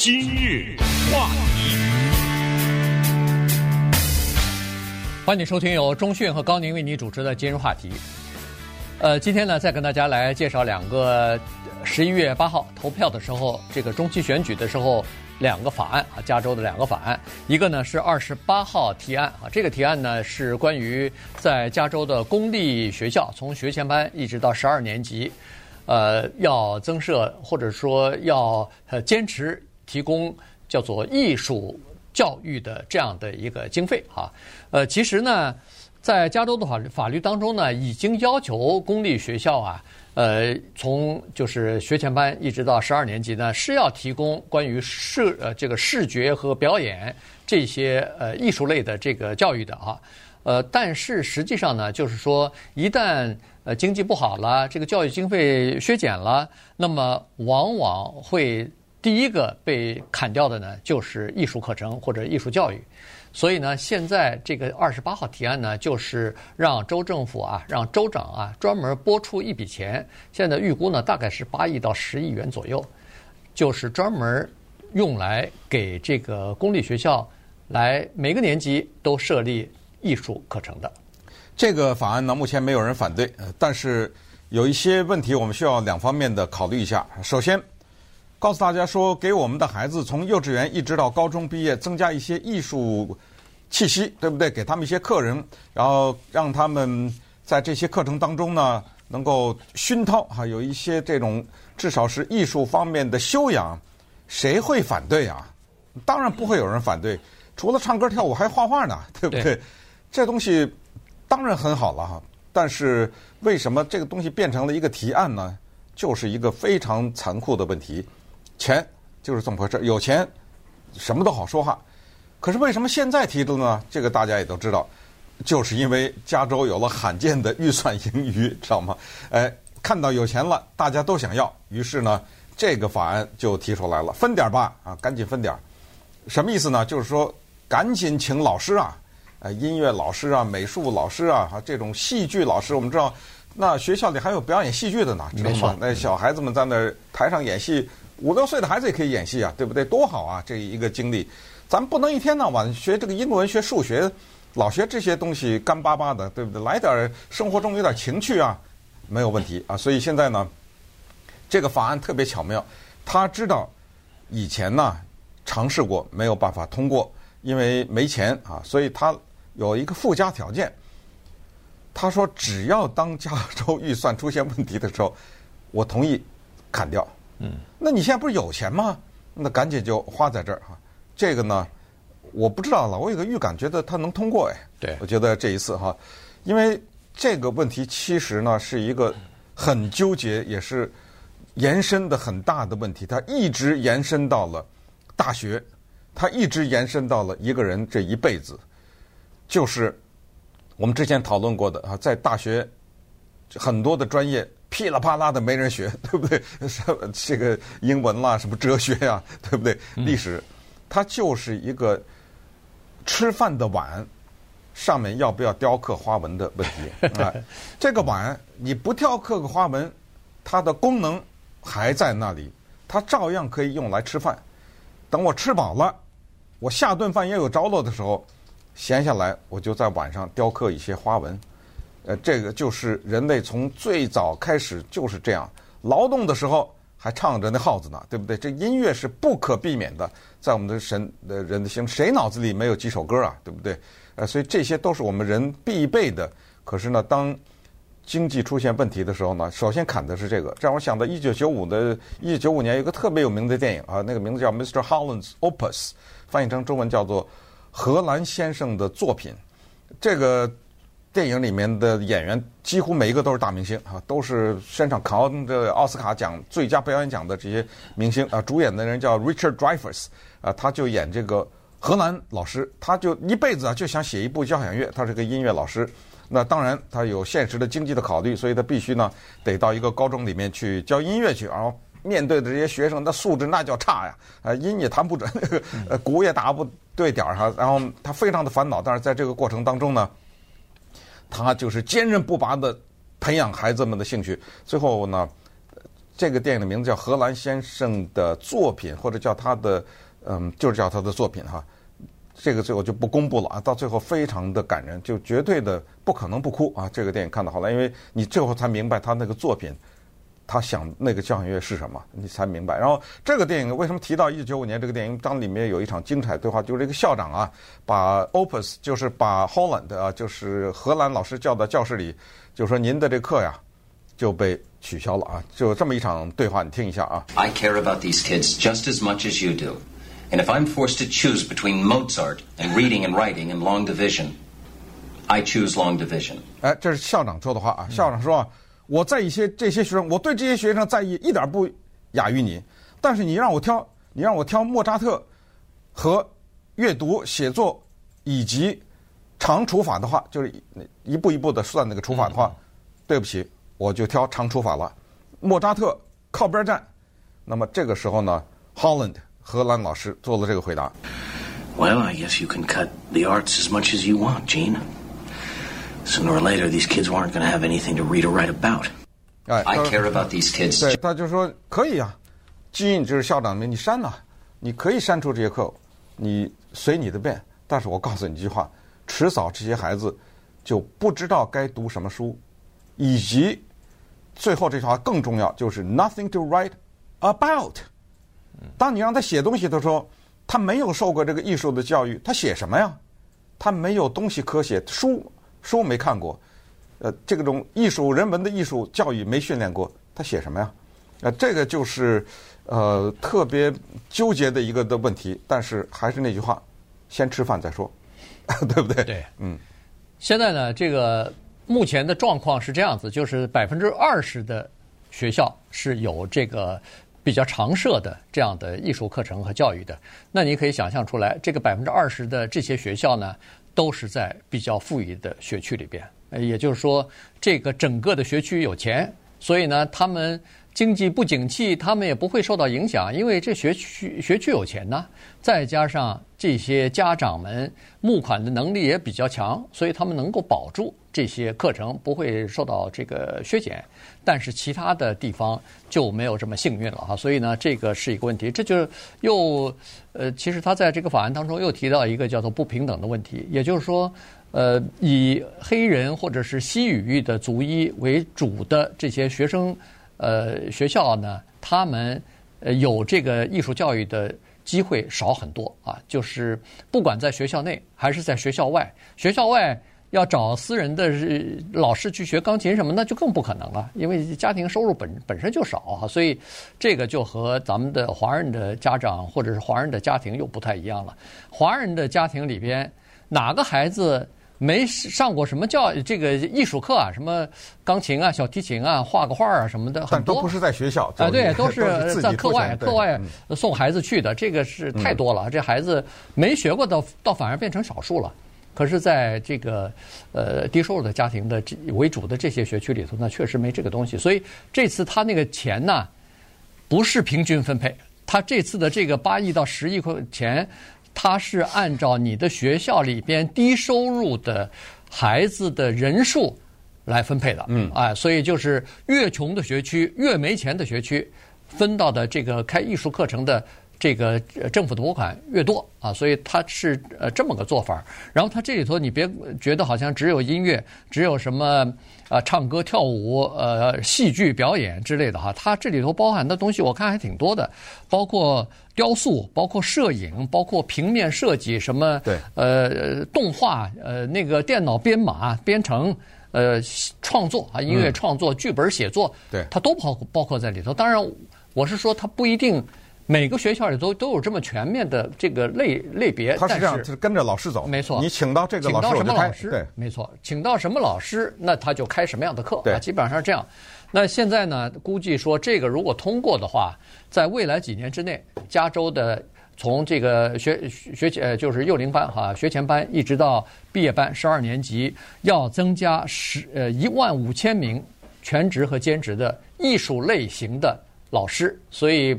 今日话题，欢迎收听由中讯和高宁为你主持的今日话题。呃，今天呢，再跟大家来介绍两个十一月八号投票的时候，这个中期选举的时候两个法案啊，加州的两个法案。一个呢是二十八号提案啊，这个提案呢是关于在加州的公立学校，从学前班一直到十二年级，呃，要增设或者说要呃坚持。提供叫做艺术教育的这样的一个经费啊，呃，其实呢，在加州的法律法律当中呢，已经要求公立学校啊，呃，从就是学前班一直到十二年级呢，是要提供关于视呃这个视觉和表演这些呃艺术类的这个教育的啊，呃，但是实际上呢，就是说一旦呃经济不好了，这个教育经费削减了，那么往往会。第一个被砍掉的呢，就是艺术课程或者艺术教育，所以呢，现在这个二十八号提案呢，就是让州政府啊，让州长啊，专门拨出一笔钱，现在预估呢，大概是八亿到十亿元左右，就是专门用来给这个公立学校来每个年级都设立艺术课程的。这个法案呢，目前没有人反对，但是有一些问题我们需要两方面的考虑一下。首先。告诉大家说，给我们的孩子从幼稚园一直到高中毕业，增加一些艺术气息，对不对？给他们一些课程，然后让他们在这些课程当中呢，能够熏陶哈，有一些这种至少是艺术方面的修养，谁会反对啊？当然不会有人反对，除了唱歌跳舞还画画呢，对不对？对这东西当然很好了哈，但是为什么这个东西变成了一个提案呢？就是一个非常残酷的问题。钱就是这么回事，有钱什么都好说话。可是为什么现在提的呢？这个大家也都知道，就是因为加州有了罕见的预算盈余，知道吗？哎，看到有钱了，大家都想要，于是呢，这个法案就提出来了，分点吧，啊，赶紧分点。什么意思呢？就是说，赶紧请老师啊，呃，音乐老师啊，美术老师啊，哈，这种戏剧老师，我们知道，那学校里还有表演戏剧的呢，知道吗？那小孩子们在那台上演戏。五六岁的孩子也可以演戏啊，对不对？多好啊！这一个经历，咱们不能一天到晚学这个英文、学数学，老学这些东西干巴巴的，对不对？来点生活中有点情趣啊，没有问题啊。所以现在呢，这个法案特别巧妙，他知道以前呢尝试过没有办法通过，因为没钱啊，所以他有一个附加条件。他说，只要当加州预算出现问题的时候，我同意砍掉。嗯，那你现在不是有钱吗？那赶紧就花在这儿哈。这个呢，我不知道了。我有个预感，觉得他能通过哎。对，我觉得这一次哈，因为这个问题其实呢是一个很纠结，也是延伸的很大的问题。它一直延伸到了大学，它一直延伸到了一个人这一辈子。就是我们之前讨论过的啊，在大学很多的专业。噼里啪啦的没人学，对不对？什么这个英文啦，什么哲学呀，对不对？历史，它就是一个吃饭的碗上面要不要雕刻花纹的问题啊。这个碗你不雕刻个花纹，它的功能还在那里，它照样可以用来吃饭。等我吃饱了，我下顿饭也有着落的时候，闲下来我就在碗上雕刻一些花纹。呃，这个就是人类从最早开始就是这样，劳动的时候还唱着那号子呢，对不对？这音乐是不可避免的，在我们的神的人的心，谁脑子里没有几首歌啊，对不对？呃，所以这些都是我们人必备的。可是呢，当经济出现问题的时候呢，首先砍的是这个。这让我想到一九九五的，一九九五年有一个特别有名的电影啊，那个名字叫《Mr. Holland's Opus》，翻译成中文叫做《荷兰先生的作品》。这个。电影里面的演员几乎每一个都是大明星啊，都是身上扛着奥斯卡奖最佳表演奖的这些明星啊。主演的人叫 Richard Dreyfuss 啊，他就演这个荷兰老师，他就一辈子啊就想写一部交响乐，他是个音乐老师。那当然他有现实的经济的考虑，所以他必须呢得到一个高中里面去教音乐去，然后面对的这些学生的素质那叫差呀，啊音也弹不准，呃鼓也打不对点儿哈，然后他非常的烦恼，但是在这个过程当中呢。他就是坚韧不拔的培养孩子们的兴趣，最后呢，这个电影的名字叫《荷兰先生的作品》，或者叫他的，嗯，就是叫他的作品哈。这个最后就不公布了啊，到最后非常的感人，就绝对的不可能不哭啊。这个电影看的好了，因为你最后才明白他那个作品，他想那个交响乐是什么，你才明白。然后这个电影为什么提到一九九五年这个电影？当里面有一场精彩对话，就是这个校长啊，把 Opus 就是把 Holland 啊，就是荷兰老师叫到教室里，就说您的这课呀就被取消了啊，就这么一场对话，你听一下啊。I care about these kids just as much as you do. And if I'm forced to choose between Mozart and reading and writing and long division, I choose long division. 哎，这是校长说的话啊。校长说啊，我在一些这些学生，我对这些学生在意一点不亚于你。但是你让我挑，你让我挑莫扎特和阅读、写作以及长除法的话，就是一步一步的算那个除法的话，对不起，我就挑长除法了。莫扎特靠边站。那么这个时候呢，Holland。荷兰老师做了这个回答。Well, I guess you can cut the arts as much as you want, Gene. Sooner or later, these kids weren't going to have anything to read or write about. 哎，I care about these kids. 对，他就说可以啊，Gene 就是校长的，你删了，你可以删除这些课，你随你的便。但是我告诉你一句话，迟早这些孩子就不知道该读什么书，以及最后这句话更重要，就是 nothing to write about。当你让他写东西的时候，他没有受过这个艺术的教育，他写什么呀？他没有东西可写，书书没看过，呃，这种艺术人文的艺术教育没训练过，他写什么呀？呃，这个就是呃特别纠结的一个的问题。但是还是那句话，先吃饭再说，对不对？对，嗯。现在呢，这个目前的状况是这样子，就是百分之二十的学校是有这个。比较常设的这样的艺术课程和教育的，那你可以想象出来，这个百分之二十的这些学校呢，都是在比较富裕的学区里边。也就是说，这个整个的学区有钱，所以呢，他们经济不景气，他们也不会受到影响，因为这学区学区有钱呐。再加上这些家长们募款的能力也比较强，所以他们能够保住这些课程不会受到这个削减。但是其他的地方就没有这么幸运了哈，所以呢，这个是一个问题。这就是又呃，其实他在这个法案当中又提到一个叫做不平等的问题，也就是说，呃，以黑人或者是西语域的族裔为主的这些学生呃学校呢，他们呃有这个艺术教育的机会少很多啊，就是不管在学校内还是在学校外，学校外。要找私人的老师去学钢琴什么，那就更不可能了，因为家庭收入本本身就少啊，所以这个就和咱们的华人的家长或者是华人的家庭又不太一样了。华人的家庭里边，哪个孩子没上过什么教这个艺术课啊？什么钢琴啊、小提琴啊、画个画啊什么的，很多都不是在学校啊，对，都是 在课外课外送孩子去的，这个是太多了。这孩子没学过的，倒反而变成少数了。可是，在这个呃低收入的家庭的为主的这些学区里头，那确实没这个东西。所以这次他那个钱呢，不是平均分配。他这次的这个八亿到十亿块钱，他是按照你的学校里边低收入的孩子的人数来分配的。嗯，哎，所以就是越穷的学区，越没钱的学区，分到的这个开艺术课程的。这个政府的拨款越多啊，所以它是呃这么个做法。然后它这里头你别觉得好像只有音乐，只有什么啊唱歌跳舞呃戏剧表演之类的哈。它这里头包含的东西我看还挺多的，包括雕塑，包括摄影，包括平面设计，什么对呃动画呃那个电脑编码编程呃创作啊音乐创作剧本写作，对它都包包括在里头。当然我是说它不一定。每个学校里都都有这么全面的这个类类别，他是这样，是跟着老师走。没错，你请到这个老师，请到什么老师？对，没错，请到什么老师，那他就开什么样的课。对，基本上是这样。那现在呢，估计说这个如果通过的话，在未来几年之内，加州的从这个学学前呃就是幼龄班哈学前班一直到毕业班十二年级，要增加十呃一万五千名全职和兼职的艺术类型的老师，所以。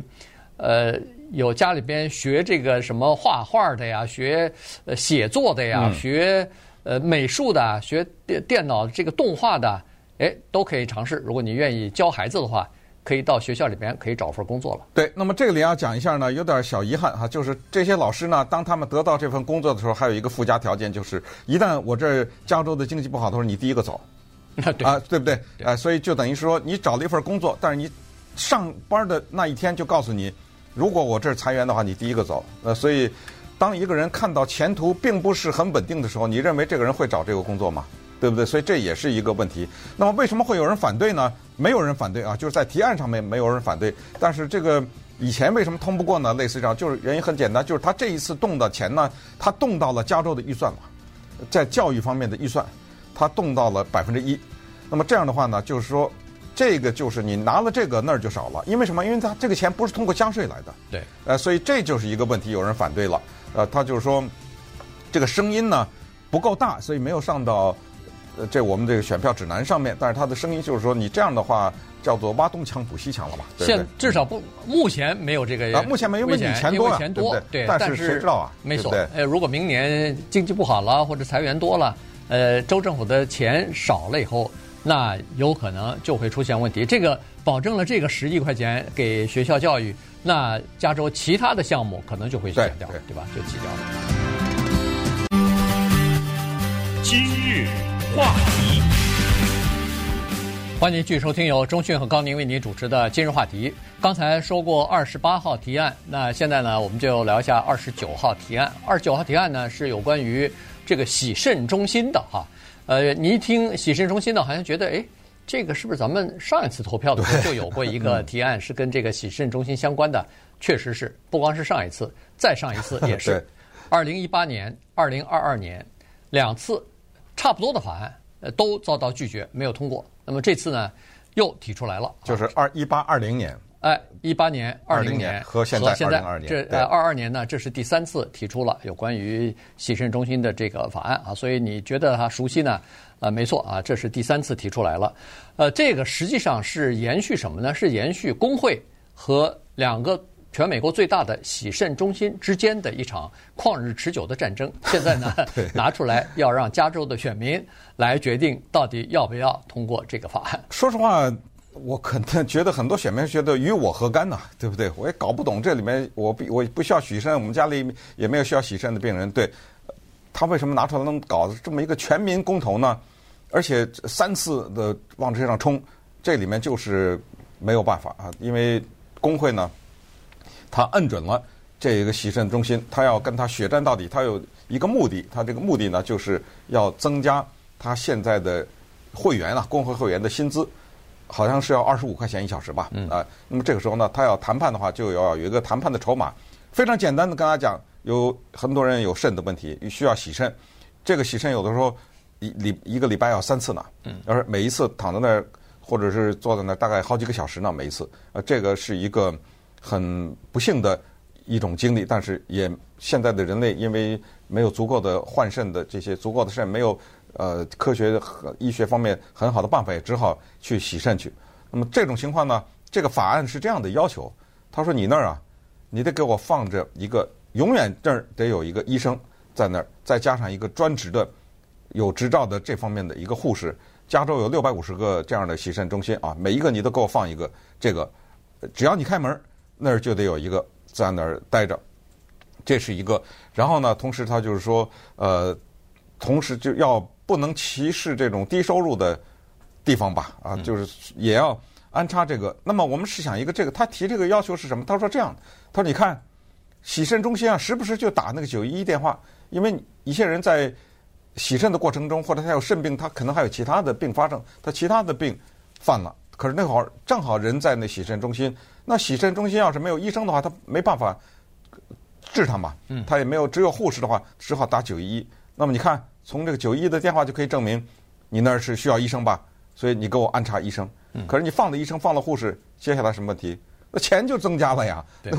呃，有家里边学这个什么画画的呀，学呃写作的呀，学呃美术的，学电电脑这个动画的，哎，都可以尝试。如果你愿意教孩子的话，可以到学校里边可以找份工作了。对，那么这个里要讲一下呢，有点小遗憾哈，就是这些老师呢，当他们得到这份工作的时候，还有一个附加条件，就是一旦我这加州的经济不好的时候，你第一个走。对 啊，对不对？对啊，所以就等于说，你找了一份工作，但是你上班的那一天就告诉你，如果我这儿裁员的话，你第一个走。呃，所以当一个人看到前途并不是很稳定的时候，你认为这个人会找这个工作吗？对不对？所以这也是一个问题。那么为什么会有人反对呢？没有人反对啊，就是在提案上面没有人反对。但是这个以前为什么通不过呢？类似这样，就是原因很简单，就是他这一次动的钱呢，他动到了加州的预算嘛，在教育方面的预算。他动到了百分之一，那么这样的话呢，就是说，这个就是你拿了这个那儿就少了，因为什么？因为他这个钱不是通过加税来的，对，呃，所以这就是一个问题，有人反对了，呃，他就是说，这个声音呢不够大，所以没有上到呃这我们这个选票指南上面，但是他的声音就是说，你这样的话叫做挖东墙补西墙了吧？对对现至少不目前没有这个啊，目前没有，因为你钱多，钱多，对，但是谁知道啊？没错，对，呃，如果明年经济不好了或者裁员多了。呃，州政府的钱少了以后，那有可能就会出现问题。这个保证了这个十亿块钱给学校教育，那加州其他的项目可能就会减掉，对，对，对吧？就挤掉了。今日话题，欢迎继续收听由中讯和高宁为您主持的今日话题。刚才说过二十八号提案，那现在呢，我们就聊一下二十九号提案。二十九号提案呢，是有关于。这个洗肾中心的哈，呃，你一听洗肾中心呢，好像觉得哎，这个是不是咱们上一次投票的时候就有过一个提案是跟这个洗肾中心相关的？确实是，不光是上一次，再上一次也是。二零一八年、二零二二年两次差不多的法案，呃，都遭到拒绝，没有通过。那么这次呢，又提出来了，就是二一八二零年。哎，一八年、二零年和现在二零二年，这呃二二年呢，这是第三次提出了有关于洗肾中心的这个法案啊，所以你觉得他熟悉呢？呃，没错啊，这是第三次提出来了。呃，这个实际上是延续什么呢？是延续工会和两个全美国最大的洗肾中心之间的一场旷日持久的战争。现在呢，拿出来要让加州的选民来决定到底要不要通过这个法案。说实话。我可能觉得很多选民觉得与我何干呢？对不对？我也搞不懂这里面，我不我不需要洗肾，我们家里也没有需要洗肾的病人。对，他为什么拿出来能搞这么一个全民公投呢？而且三次的往这上冲，这里面就是没有办法啊！因为工会呢，他摁准了这个洗肾中心，他要跟他血战到底。他有一个目的，他这个目的呢，就是要增加他现在的会员啊，工会会员的薪资。好像是要二十五块钱一小时吧，啊、呃，那么这个时候呢，他要谈判的话，就要有一个谈判的筹码。非常简单的跟他讲，有很多人有肾的问题，需要洗肾。这个洗肾有的时候一礼一个礼拜要三次呢，而每一次躺在那儿或者是坐在那儿大概好几个小时呢，每一次。呃，这个是一个很不幸的一种经历，但是也现在的人类因为没有足够的换肾的这些足够的肾没有。呃，科学和医学方面很好的办法，也只好去洗肾去。那么这种情况呢，这个法案是这样的要求：他说你那儿啊，你得给我放着一个，永远这儿得有一个医生在那儿，再加上一个专职的、有执照的这方面的一个护士。加州有六百五十个这样的洗肾中心啊，每一个你都给我放一个。这个只要你开门，那儿就得有一个在那儿待着。这是一个。然后呢，同时他就是说，呃，同时就要。不能歧视这种低收入的地方吧？啊，就是也要安插这个。那么我们试想一个，这个他提这个要求是什么？他说这样，他说你看，洗肾中心啊，时不时就打那个九一一电话，因为一些人在洗肾的过程中，或者他有肾病，他可能还有其他的并发症，他其他的病犯了。可是那会儿正好人在那洗肾中心，那洗肾中心要是没有医生的话，他没办法治他嘛。嗯，他也没有，只有护士的话，只好打九一一。那么你看。从这个九一的电话就可以证明，你那儿是需要医生吧？所以你给我安插医生。可是你放了医生，放了护士，接下来什么问题？那钱就增加了呀。那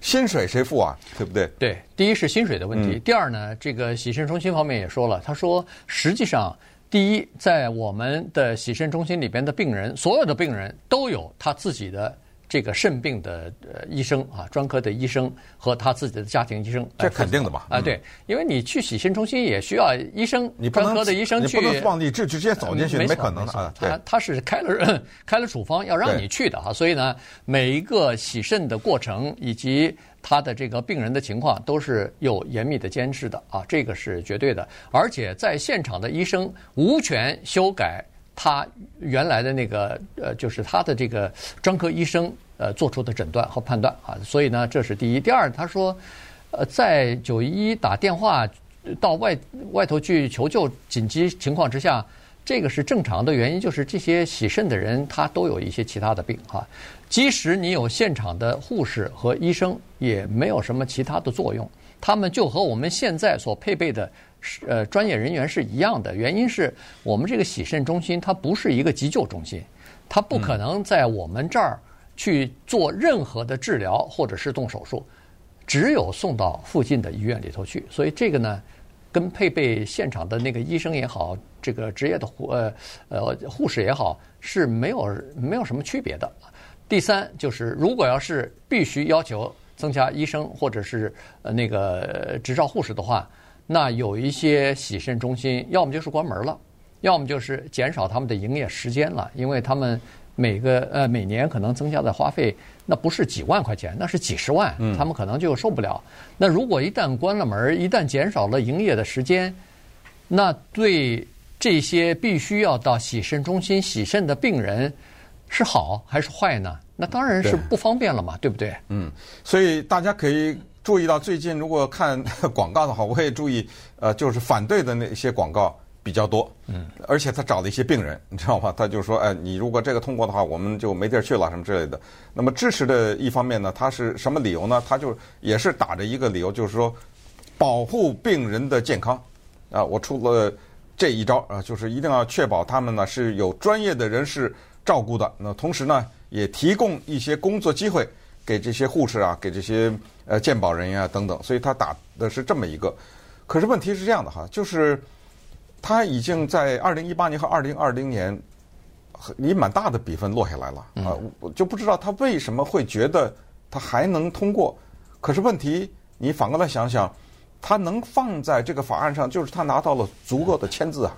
薪水谁付啊？对不对？对，第一是薪水的问题。第二呢，这个洗肾中心方面也说了，他说实际上，第一，在我们的洗肾中心里边的病人，所有的病人都有他自己的这个肾病的呃医生啊，专科的医生和他自己的家庭医生，这肯定的吧？啊，对，因为你去洗肾中心也需要医生，你专科的医生去，你不能放你这直接走进去，没没可能的啊。他他是开了开了处方要让你去的哈，所以呢，每一个洗肾的过程以及他的这个病人的情况都是有严密的监视的啊，这个是绝对的，而且在现场的医生无权修改。他原来的那个呃，就是他的这个专科医生呃做出的诊断和判断啊，所以呢，这是第一。第二，他说，呃，在九一一打电话到外外头去求救紧急情况之下，这个是正常的原因，就是这些洗肾的人他都有一些其他的病哈。即使你有现场的护士和医生，也没有什么其他的作用，他们就和我们现在所配备的。是呃，专业人员是一样的。原因是我们这个洗肾中心，它不是一个急救中心，它不可能在我们这儿去做任何的治疗或者是动手术，只有送到附近的医院里头去。所以这个呢，跟配备现场的那个医生也好，这个职业的护呃呃护士也好，是没有没有什么区别的。第三就是，如果要是必须要求增加医生或者是呃那个执照护士的话。那有一些洗肾中心，要么就是关门了，要么就是减少他们的营业时间了，因为他们每个呃每年可能增加的花费，那不是几万块钱，那是几十万，他们可能就受不了。那如果一旦关了门，一旦减少了营业的时间，那对这些必须要到洗肾中心洗肾的病人是好还是坏呢？那当然是不方便了嘛，对，对不对？嗯，所以大家可以。注意到最近如果看 广告的话，我也注意，呃，就是反对的那些广告比较多，嗯，而且他找了一些病人，你知道吗？他就说，哎，你如果这个通过的话，我们就没地儿去了，什么之类的。那么支持的一方面呢，他是什么理由呢？他就也是打着一个理由，就是说保护病人的健康啊，我出了这一招啊，就是一定要确保他们呢是有专业的人士照顾的，那同时呢也提供一些工作机会。给这些护士啊，给这些呃鉴保人员啊等等，所以他打的是这么一个。可是问题是这样的哈，就是他已经在二零一八年和二零二零年以蛮大的比分落下来了啊，我就不知道他为什么会觉得他还能通过。可是问题，你反过来想想，他能放在这个法案上，就是他拿到了足够的签字啊，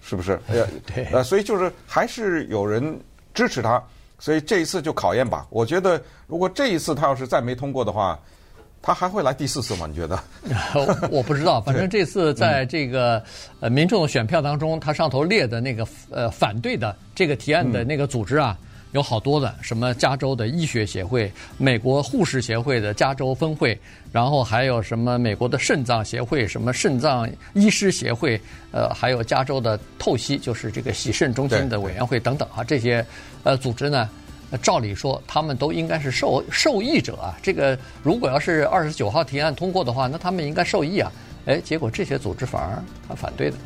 是不是？呃，对，呃，所以就是还是有人支持他。所以这一次就考验吧。我觉得，如果这一次他要是再没通过的话，他还会来第四次吗？你觉得？我不知道，反正这次在这个呃民众的选票当中，他上头列的那个呃反对的这个提案的那个组织啊，有好多的，什么加州的医学协会、美国护士协会的加州分会，然后还有什么美国的肾脏协会、什么肾脏医师协会，呃，还有加州的透析，就是这个洗肾中心的委员会等等啊，这些。呃，组织呢，照理说他们都应该是受受益者啊。这个如果要是二十九号提案通过的话，那他们应该受益啊。哎，结果这些组织反而他反对的。